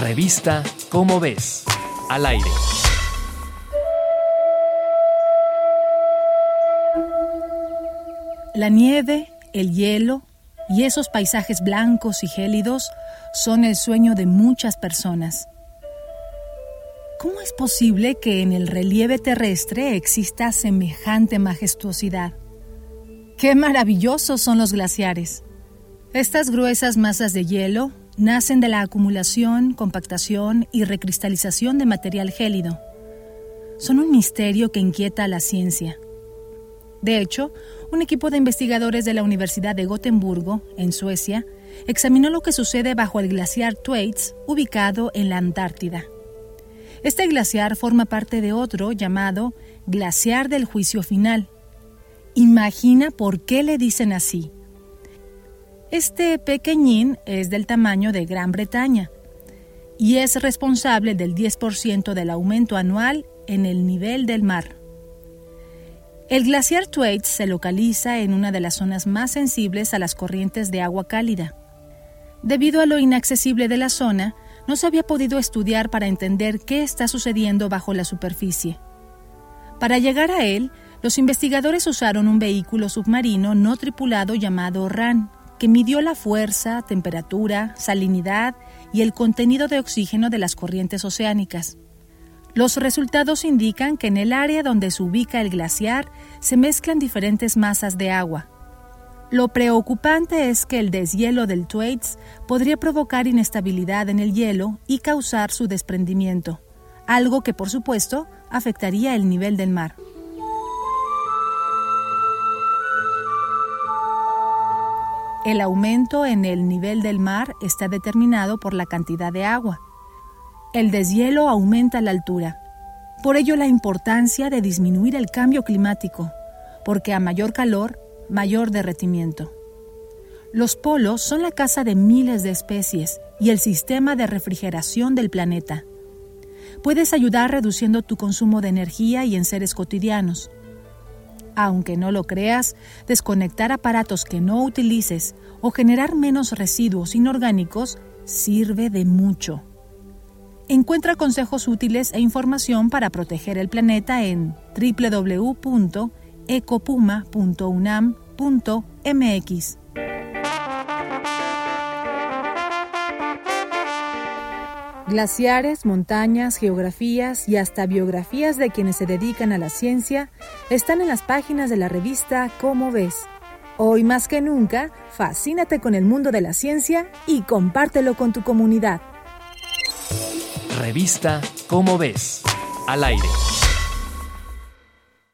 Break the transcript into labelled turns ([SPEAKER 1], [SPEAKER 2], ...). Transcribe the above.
[SPEAKER 1] Revista Cómo ves, al aire.
[SPEAKER 2] La nieve, el hielo y esos paisajes blancos y gélidos son el sueño de muchas personas. ¿Cómo es posible que en el relieve terrestre exista semejante majestuosidad? ¡Qué maravillosos son los glaciares! Estas gruesas masas de hielo nacen de la acumulación, compactación y recristalización de material gélido. Son un misterio que inquieta a la ciencia. De hecho, un equipo de investigadores de la Universidad de Gotemburgo, en Suecia, examinó lo que sucede bajo el glaciar Thwaites, ubicado en la Antártida. Este glaciar forma parte de otro llamado Glaciar del Juicio Final. Imagina por qué le dicen así. Este pequeñín es del tamaño de Gran Bretaña y es responsable del 10% del aumento anual en el nivel del mar. El glaciar Thwaites se localiza en una de las zonas más sensibles a las corrientes de agua cálida. Debido a lo inaccesible de la zona, no se había podido estudiar para entender qué está sucediendo bajo la superficie. Para llegar a él, los investigadores usaron un vehículo submarino no tripulado llamado RAN, midió la fuerza, temperatura, salinidad y el contenido de oxígeno de las corrientes oceánicas. Los resultados indican que en el área donde se ubica el glaciar se mezclan diferentes masas de agua. Lo preocupante es que el deshielo del Thwaites podría provocar inestabilidad en el hielo y causar su desprendimiento, algo que por supuesto afectaría el nivel del mar. El aumento en el nivel del mar está determinado por la cantidad de agua. El deshielo aumenta la altura. Por ello la importancia de disminuir el cambio climático, porque a mayor calor, mayor derretimiento. Los polos son la casa de miles de especies y el sistema de refrigeración del planeta. Puedes ayudar reduciendo tu consumo de energía y en seres cotidianos. Aunque no lo creas, desconectar aparatos que no utilices o generar menos residuos inorgánicos sirve de mucho. Encuentra consejos útiles e información para proteger el planeta en www.ecopuma.unam.mx. Glaciares, montañas, geografías y hasta biografías de quienes se dedican a la ciencia están en las páginas de la revista Cómo ves. Hoy más que nunca, fascínate con el mundo de la ciencia y compártelo con tu comunidad.
[SPEAKER 1] Revista Cómo ves, al aire.